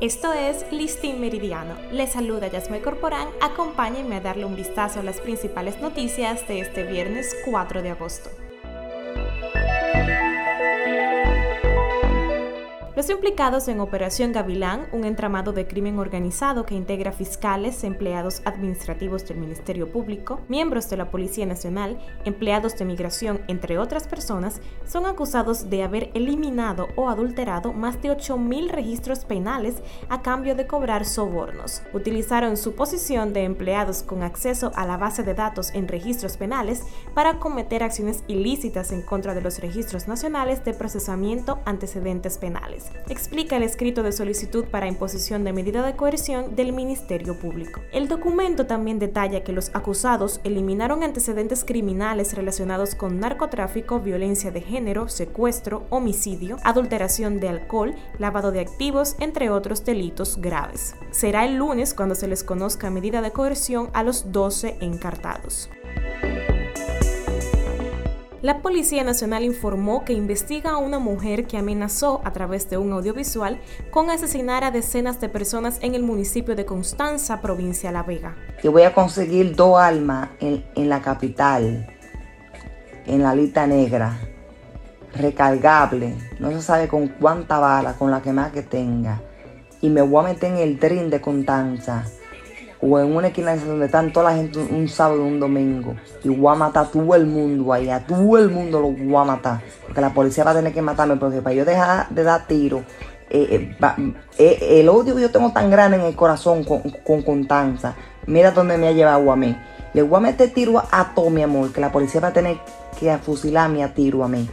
Esto es Listín Meridiano. Les saluda Yasme Corporán. Acompáñenme a darle un vistazo a las principales noticias de este viernes 4 de agosto. Los implicados en Operación Gavilán, un entramado de crimen organizado que integra fiscales, empleados administrativos del Ministerio Público, miembros de la Policía Nacional, empleados de migración, entre otras personas, son acusados de haber eliminado o adulterado más de 8.000 registros penales a cambio de cobrar sobornos. Utilizaron su posición de empleados con acceso a la base de datos en registros penales para cometer acciones ilícitas en contra de los registros nacionales de procesamiento antecedentes penales explica el escrito de solicitud para imposición de medida de coerción del Ministerio Público. El documento también detalla que los acusados eliminaron antecedentes criminales relacionados con narcotráfico, violencia de género, secuestro, homicidio, adulteración de alcohol, lavado de activos, entre otros delitos graves. Será el lunes cuando se les conozca medida de coerción a los 12 encartados. La Policía Nacional informó que investiga a una mujer que amenazó a través de un audiovisual con asesinar a decenas de personas en el municipio de Constanza, provincia de La Vega. Que voy a conseguir dos almas en, la capital, en la lista negra, recargable, no se sabe con cuánta bala, con la que más que tenga. Y me voy a meter en el tren de Constanza o en una esquina donde están toda la gente un sábado y un domingo. Y voy a matar a todo el mundo ahí, a todo el mundo lo voy a matar. Porque la policía va a tener que matarme, porque para yo dejar de dar tiro, eh, eh, eh, el odio que yo tengo tan grande en el corazón con, con Constanza, mira dónde me ha llevado a mí. Le voy a meter tiro a, todo mi amor, que la policía va a tener que fusilarme a tiro a mí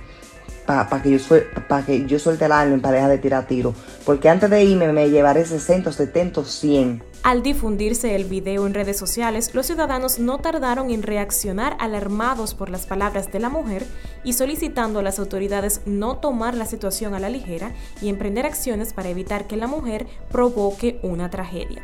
para que, yo para que yo suelte el alma para dejar de tirar tiro. Porque antes de irme me llevaré 60, 70, 100. Al difundirse el video en redes sociales, los ciudadanos no tardaron en reaccionar alarmados por las palabras de la mujer y solicitando a las autoridades no tomar la situación a la ligera y emprender acciones para evitar que la mujer provoque una tragedia.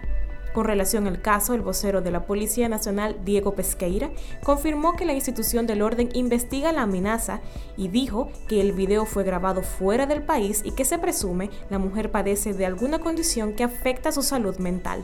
Con relación al caso, el vocero de la Policía Nacional, Diego Pesqueira, confirmó que la institución del orden investiga la amenaza y dijo que el video fue grabado fuera del país y que se presume la mujer padece de alguna condición que afecta su salud mental.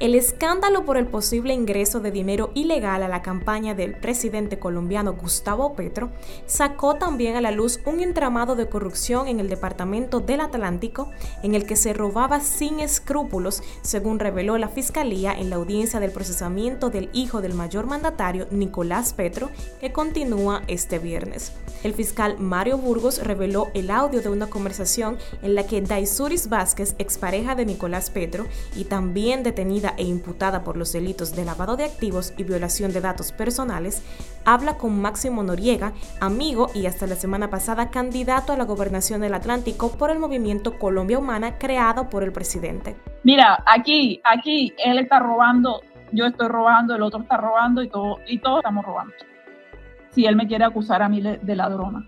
El escándalo por el posible ingreso de dinero ilegal a la campaña del presidente colombiano Gustavo Petro sacó también a la luz un entramado de corrupción en el Departamento del Atlántico en el que se robaba sin escrúpulos, según reveló la Fiscalía en la audiencia del procesamiento del hijo del mayor mandatario Nicolás Petro, que continúa este viernes. El fiscal Mario Burgos reveló el audio de una conversación en la que Daisuris Vázquez, expareja de Nicolás Petro y también detenida e imputada por los delitos de lavado de activos y violación de datos personales, habla con Máximo Noriega, amigo y hasta la semana pasada candidato a la gobernación del Atlántico por el movimiento Colombia Humana creado por el presidente. Mira, aquí, aquí él está robando, yo estoy robando, el otro está robando y, todo, y todos estamos robando. Si él me quiere acusar a mí de ladrona.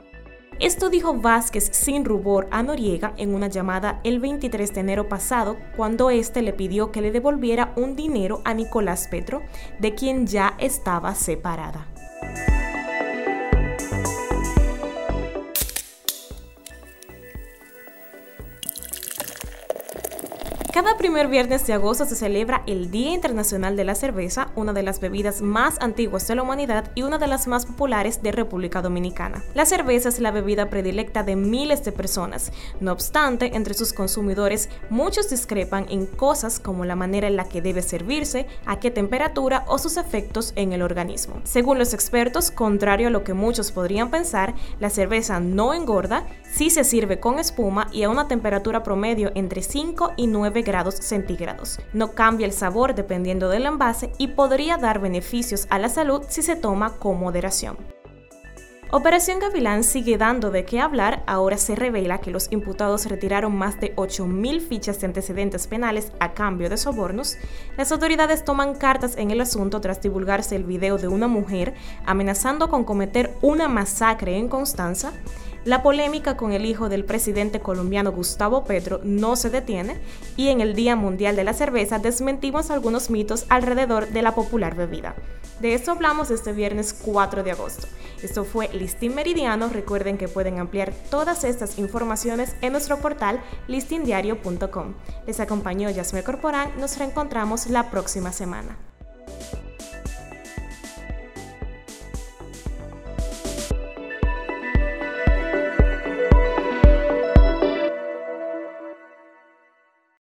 Esto dijo Vázquez sin rubor a Noriega en una llamada el 23 de enero pasado, cuando éste le pidió que le devolviera un dinero a Nicolás Petro, de quien ya estaba separada. Cada primer viernes de agosto se celebra el Día Internacional de la Cerveza, una de las bebidas más antiguas de la humanidad y una de las más populares de República Dominicana. La cerveza es la bebida predilecta de miles de personas. No obstante, entre sus consumidores muchos discrepan en cosas como la manera en la que debe servirse, a qué temperatura o sus efectos en el organismo. Según los expertos, contrario a lo que muchos podrían pensar, la cerveza no engorda, si se sirve con espuma y a una temperatura promedio entre 5 y 9 grados centígrados. No cambia el sabor dependiendo del envase y podría dar beneficios a la salud si se toma con moderación. Operación Gavilán sigue dando de qué hablar. Ahora se revela que los imputados retiraron más de 8.000 fichas de antecedentes penales a cambio de sobornos. Las autoridades toman cartas en el asunto tras divulgarse el video de una mujer amenazando con cometer una masacre en Constanza. La polémica con el hijo del presidente colombiano Gustavo Petro no se detiene y en el Día Mundial de la Cerveza desmentimos algunos mitos alrededor de la popular bebida. De esto hablamos este viernes 4 de agosto. Esto fue Listín Meridiano. Recuerden que pueden ampliar todas estas informaciones en nuestro portal listindiario.com. Les acompañó Yasme Corporán. Nos reencontramos la próxima semana.